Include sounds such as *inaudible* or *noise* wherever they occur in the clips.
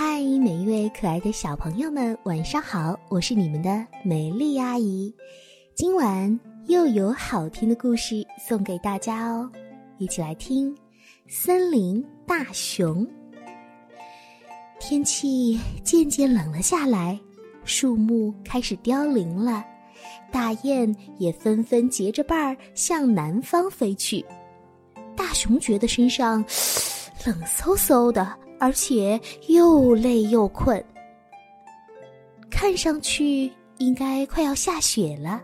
嗨，每一位可爱的小朋友们，晚上好！我是你们的美丽阿姨，今晚又有好听的故事送给大家哦，一起来听《森林大熊》。天气渐渐冷了下来，树木开始凋零了，大雁也纷纷结着伴儿向南方飞去。大熊觉得身上 *sniffs* 冷飕飕的。而且又累又困，看上去应该快要下雪了。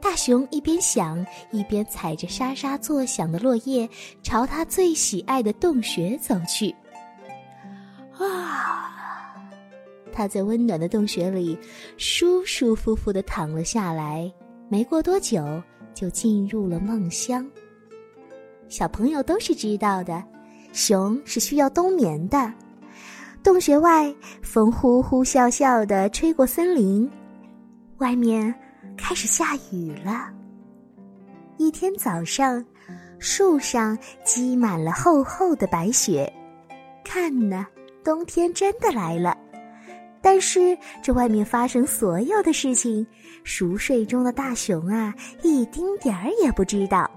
大熊一边想，一边踩着沙沙作响的落叶，朝他最喜爱的洞穴走去。啊！他在温暖的洞穴里舒舒服服的躺了下来，没过多久就进入了梦乡。小朋友都是知道的。熊是需要冬眠的。洞穴外，风呼呼啸啸的吹过森林，外面开始下雨了。一天早上，树上积满了厚厚的白雪，看呐，冬天真的来了。但是这外面发生所有的事情，熟睡中的大熊啊，一丁点儿也不知道。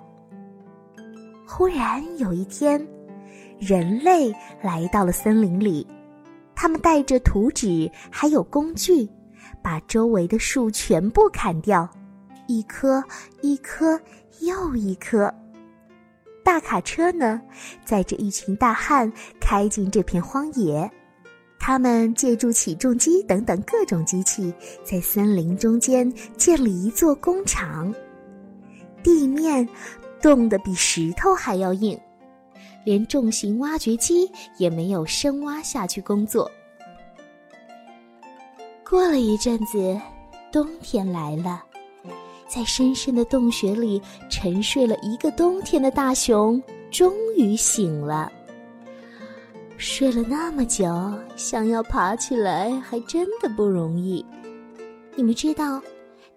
忽然有一天。人类来到了森林里，他们带着图纸还有工具，把周围的树全部砍掉，一棵一棵又一棵。大卡车呢，载着一群大汉开进这片荒野，他们借助起重机等等各种机器，在森林中间建立一座工厂，地面冻得比石头还要硬。连重型挖掘机也没有深挖下去工作。过了一阵子，冬天来了，在深深的洞穴里沉睡了一个冬天的大熊终于醒了。睡了那么久，想要爬起来还真的不容易。你们知道，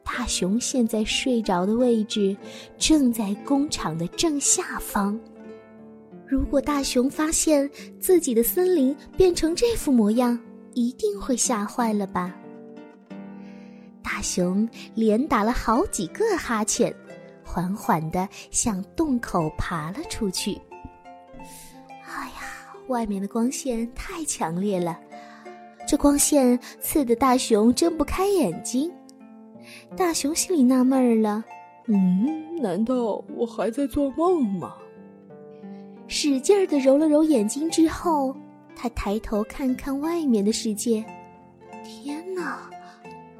大熊现在睡着的位置正在工厂的正下方。如果大熊发现自己的森林变成这副模样，一定会吓坏了吧？大熊连打了好几个哈欠，缓缓地向洞口爬了出去。哎呀，外面的光线太强烈了，这光线刺得大熊睁不开眼睛。大熊心里纳闷了：嗯，难道我还在做梦吗？使劲儿的揉了揉眼睛之后，他抬头看看外面的世界。天哪，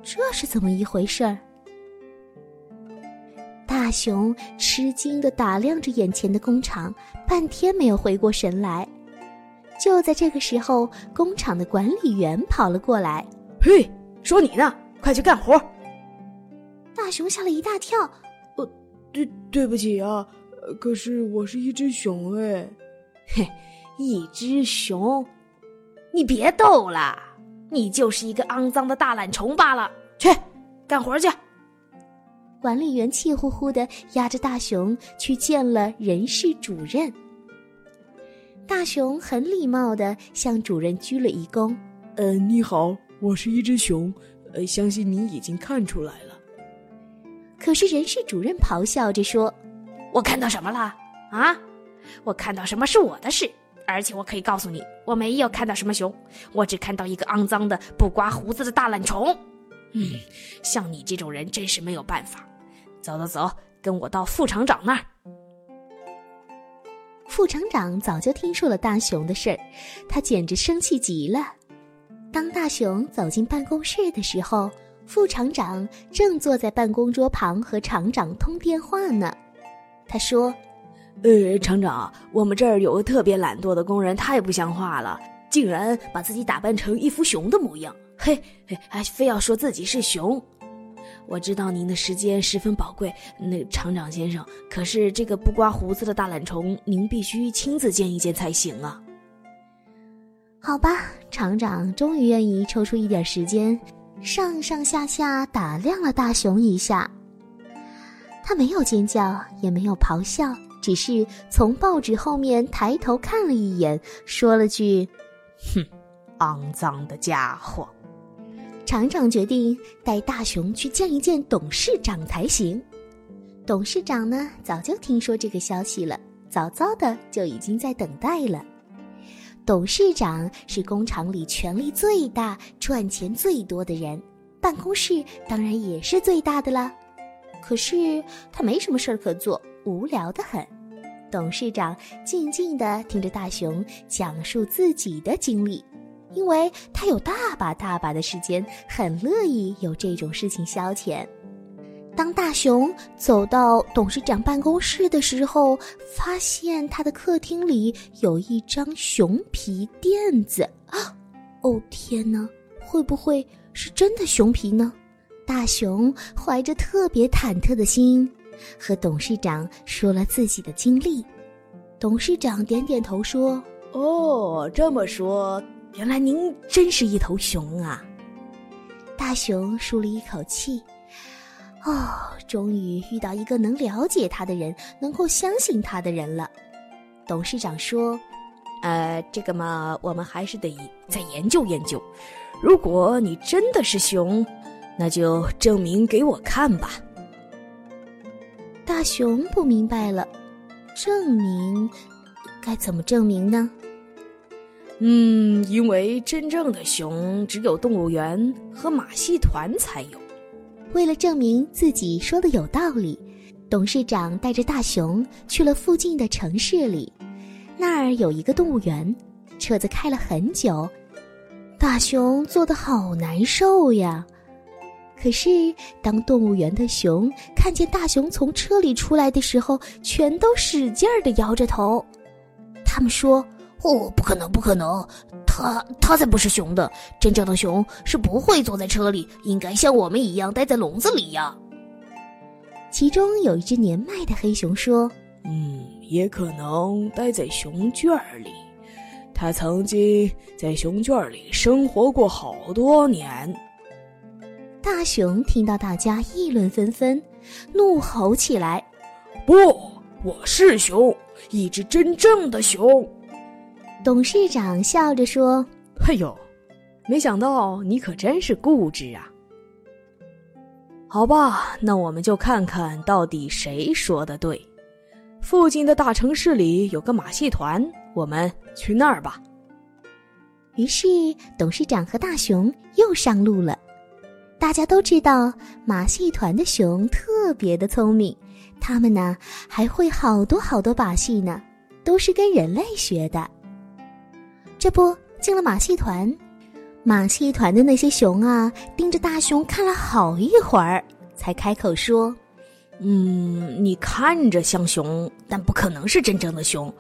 这是怎么一回事儿？大熊吃惊的打量着眼前的工厂，半天没有回过神来。就在这个时候，工厂的管理员跑了过来：“嘿，说你呢，快去干活！”大熊吓了一大跳：“呃，对，对不起啊。”可是我是一只熊哎，嘿，一只熊，你别逗了，你就是一个肮脏的大懒虫罢了。去干活去！管理员气呼呼的押着大熊去见了人事主任。大熊很礼貌的向主任鞠了一躬：“呃，你好，我是一只熊，呃，相信你已经看出来了。”可是人事主任咆哮着说。我看到什么了？啊，我看到什么是我的事，而且我可以告诉你，我没有看到什么熊，我只看到一个肮脏的、不刮胡子的大懒虫。嗯，像你这种人真是没有办法。走走走，跟我到副厂长那儿。副厂长早就听说了大熊的事儿，他简直生气极了。当大熊走进办公室的时候，副厂长正坐在办公桌旁和厂长通电话呢。他说：“呃，厂长，我们这儿有个特别懒惰的工人，太不像话了，竟然把自己打扮成一副熊的模样，嘿，嘿，还非要说自己是熊。我知道您的时间十分宝贵，那厂长先生，可是这个不刮胡子的大懒虫，您必须亲自见一见才行啊。”好吧，厂长终于愿意抽出一点时间，上上下下打量了大熊一下。他没有尖叫，也没有咆哮，只是从报纸后面抬头看了一眼，说了句：“哼，肮脏的家伙！厂长决定带大熊去见一见董事长才行。董事长呢，早就听说这个消息了，早早的就已经在等待了。董事长是工厂里权力最大、赚钱最多的人，办公室当然也是最大的啦。可是他没什么事儿可做，无聊的很。董事长静静的听着大熊讲述自己的经历，因为他有大把大把的时间，很乐意有这种事情消遣。当大熊走到董事长办公室的时候，发现他的客厅里有一张熊皮垫子啊！哦天哪，会不会是真的熊皮呢？大熊怀着特别忐忑的心，和董事长说了自己的经历。董事长点点头说：“哦，这么说，原来您真是一头熊啊！”大熊舒了一口气。哦，终于遇到一个能了解他的人，能够相信他的人了。董事长说：“呃，这个嘛，我们还是得再研究研究。如果你真的是熊，那就证明给我看吧。”大熊不明白了，证明该怎么证明呢？嗯，因为真正的熊只有动物园和马戏团才有。为了证明自己说的有道理，董事长带着大熊去了附近的城市里。那儿有一个动物园，车子开了很久，大熊坐得好难受呀。可是，当动物园的熊看见大熊从车里出来的时候，全都使劲儿的摇着头。他们说。哦，不可能，不可能！他他才不是熊的，真正的熊是不会坐在车里，应该像我们一样待在笼子里呀。其中有一只年迈的黑熊说：“嗯，也可能待在熊圈里。他曾经在熊圈里生活过好多年。”大熊听到大家议论纷纷，怒吼起来：“不，我是熊，一只真正的熊！”董事长笑着说：“哎呦，没想到你可真是固执啊！好吧，那我们就看看到底谁说的对。附近的大城市里有个马戏团，我们去那儿吧。”于是，董事长和大熊又上路了。大家都知道，马戏团的熊特别的聪明，他们呢还会好多好多把戏呢，都是跟人类学的。这不进了马戏团，马戏团的那些熊啊，盯着大熊看了好一会儿，才开口说：“嗯，你看着像熊，但不可能是真正的熊。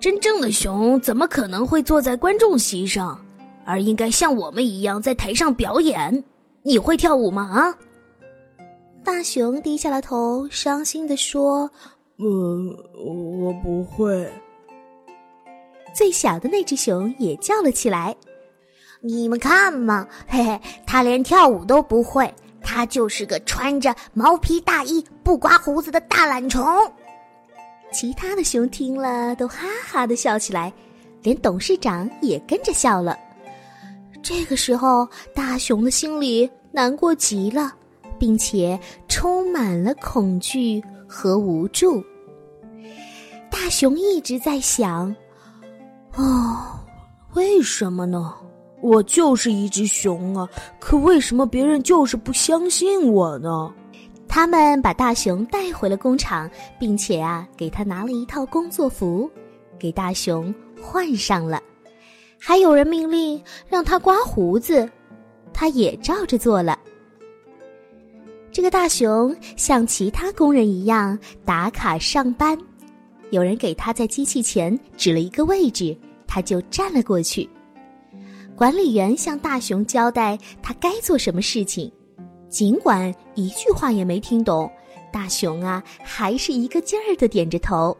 真正的熊怎么可能会坐在观众席上，而应该像我们一样在台上表演？你会跳舞吗？”啊！大熊低下了头，伤心的说：“嗯，我不会。”最小的那只熊也叫了起来：“你们看嘛，嘿嘿，它连跳舞都不会，它就是个穿着毛皮大衣、不刮胡子的大懒虫。”其他的熊听了都哈哈的笑起来，连董事长也跟着笑了。这个时候，大熊的心里难过极了，并且充满了恐惧和无助。大熊一直在想。哦，为什么呢？我就是一只熊啊，可为什么别人就是不相信我呢？他们把大熊带回了工厂，并且啊，给他拿了一套工作服，给大熊换上了。还有人命令让他刮胡子，他也照着做了。这个大熊像其他工人一样打卡上班，有人给他在机器前指了一个位置。他就站了过去。管理员向大熊交代他该做什么事情，尽管一句话也没听懂，大熊啊还是一个劲儿的点着头。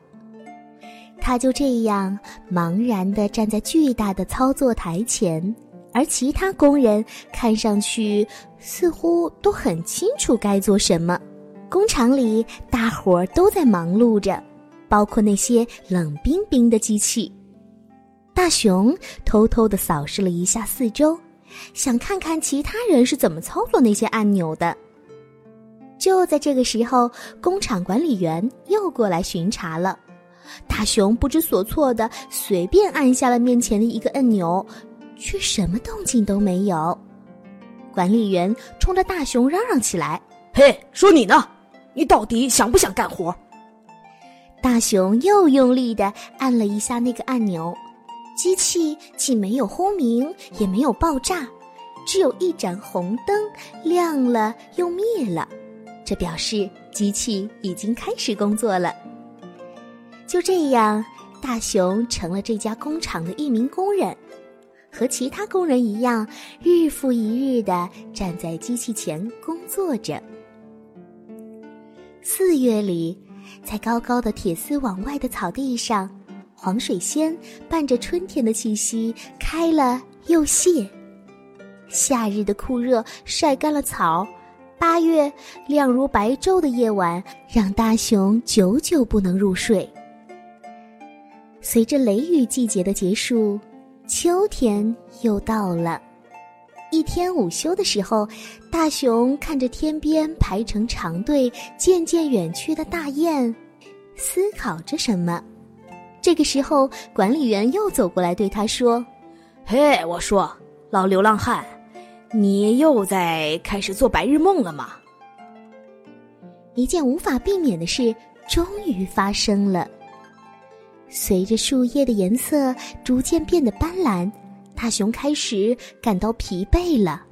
他就这样茫然的站在巨大的操作台前，而其他工人看上去似乎都很清楚该做什么。工厂里大伙儿都在忙碌着，包括那些冷冰冰的机器。大熊偷偷的扫视了一下四周，想看看其他人是怎么操作那些按钮的。就在这个时候，工厂管理员又过来巡查了。大熊不知所措的随便按下了面前的一个按钮，却什么动静都没有。管理员冲着大熊嚷嚷起来：“嘿，说你呢？你到底想不想干活？”大熊又用力的按了一下那个按钮，机器既没有轰鸣，也没有爆炸，只有一盏红灯亮了又灭了，这表示机器已经开始工作了。就这样，大熊成了这家工厂的一名工人，和其他工人一样，日复一日的站在机器前工作着。四月里，在高高的铁丝网外的草地上，黄水仙伴着春天的气息开了又谢。夏日的酷热晒干了草，八月亮如白昼的夜晚让大熊久久不能入睡。随着雷雨季节的结束，秋天又到了。一天午休的时候，大熊看着天边排成长队、渐渐远去的大雁，思考着什么。这个时候，管理员又走过来对他说：“嘿，我说，老流浪汉，你又在开始做白日梦了吗？”一件无法避免的事终于发生了。随着树叶的颜色逐渐变得斑斓，大熊开始感到疲惫了。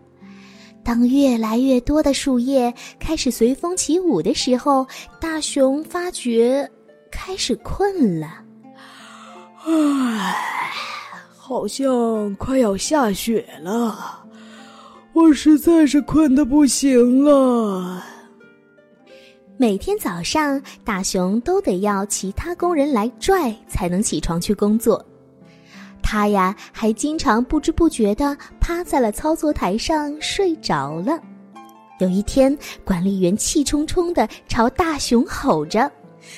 当越来越多的树叶开始随风起舞的时候，大熊发觉开始困了。唉，好像快要下雪了，我实在是困得不行了。每天早上，大熊都得要其他工人来拽才能起床去工作。他呀，还经常不知不觉的趴在了操作台上睡着了。有一天，管理员气冲冲的朝大熊吼着：“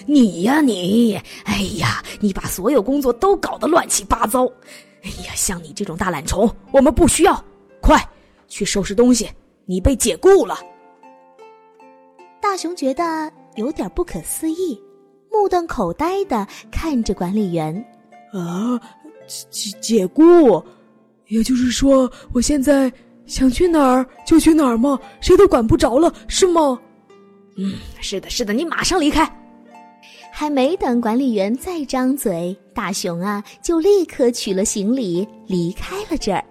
你呀，你！哎呀，你把所有工作都搞得乱七八糟！哎呀，像你这种大懒虫，我们不需要！快去收拾东西，你被解雇了。”大熊觉得有点不可思议，目瞪口呆的看着管理员。啊，解解雇？也就是说，我现在想去哪儿就去哪儿吗？谁都管不着了，是吗？嗯，是的，是的，你马上离开。还没等管理员再张嘴，大熊啊就立刻取了行李离开了这儿。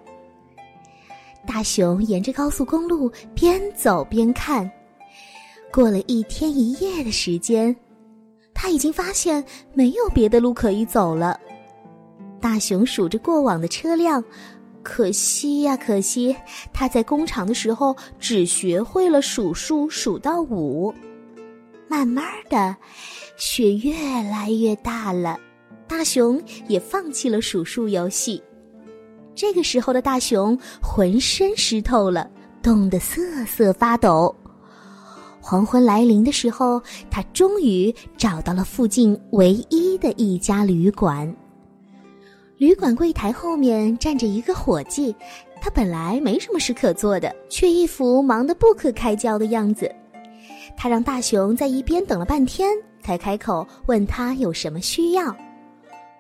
大熊沿着高速公路边走边看。过了一天一夜的时间，他已经发现没有别的路可以走了。大熊数着过往的车辆，可惜呀，可惜他在工厂的时候只学会了数数数到五。慢慢的，雪越来越大了，大熊也放弃了数数游戏。这个时候的大熊浑身湿透了，冻得瑟瑟发抖。黄昏来临的时候，他终于找到了附近唯一的一家旅馆。旅馆柜台后面站着一个伙计，他本来没什么事可做的，却一副忙得不可开交的样子。他让大熊在一边等了半天，才开口问他有什么需要。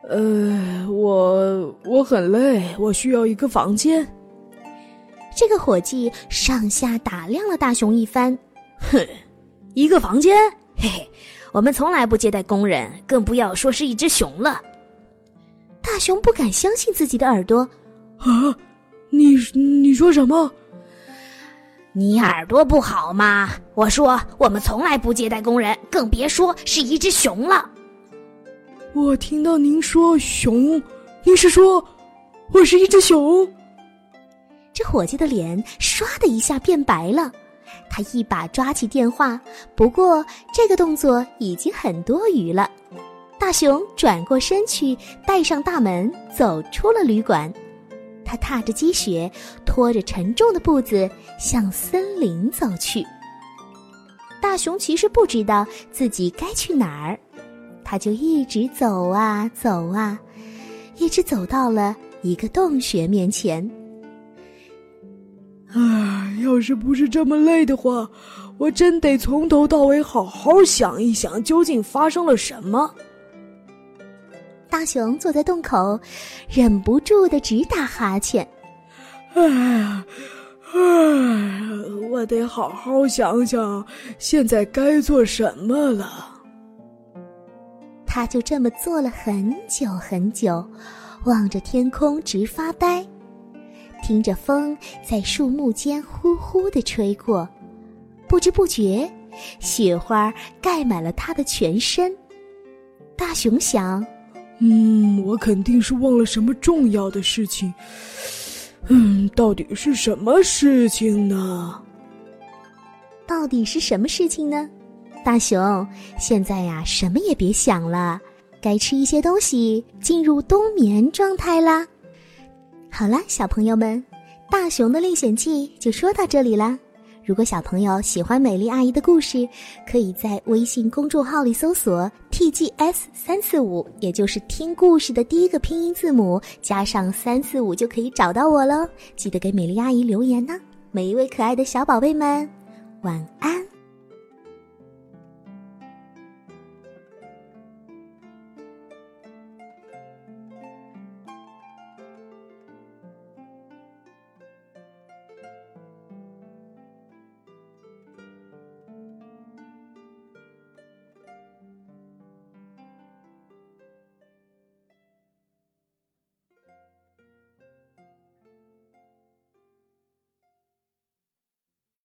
呃，我我很累，我需要一个房间。这个伙计上下打量了大熊一番。哼，一个房间，嘿嘿，我们从来不接待工人，更不要说是一只熊了。大熊不敢相信自己的耳朵，啊，你你说什么？你耳朵不好吗？我说我们从来不接待工人，更别说是一只熊了。我听到您说熊，您是说我是一只熊？这伙计的脸唰的一下变白了。他一把抓起电话，不过这个动作已经很多余了。大熊转过身去，带上大门，走出了旅馆。他踏着积雪，拖着沉重的步子向森林走去。大熊其实不知道自己该去哪儿，他就一直走啊走啊，一直走到了一个洞穴面前。啊，要是不是这么累的话，我真得从头到尾好好想一想，究竟发生了什么。大熊坐在洞口，忍不住的直打哈欠。唉，唉，我得好好想想，现在该做什么了。他就这么坐了很久很久，望着天空直发呆，听着风在树木间呼呼的吹过，不知不觉，雪花盖满了他的全身。大熊想：“嗯，我肯定是忘了什么重要的事情。嗯，到底是什么事情呢？到底是什么事情呢？”大熊，现在呀，什么也别想了，该吃一些东西，进入冬眠状态啦。好啦，小朋友们，《大熊的历险记》就说到这里啦。如果小朋友喜欢美丽阿姨的故事，可以在微信公众号里搜索 “tgs 三四五”，也就是听故事的第一个拼音字母加上三四五，就可以找到我喽。记得给美丽阿姨留言呢。每一位可爱的小宝贝们，晚安。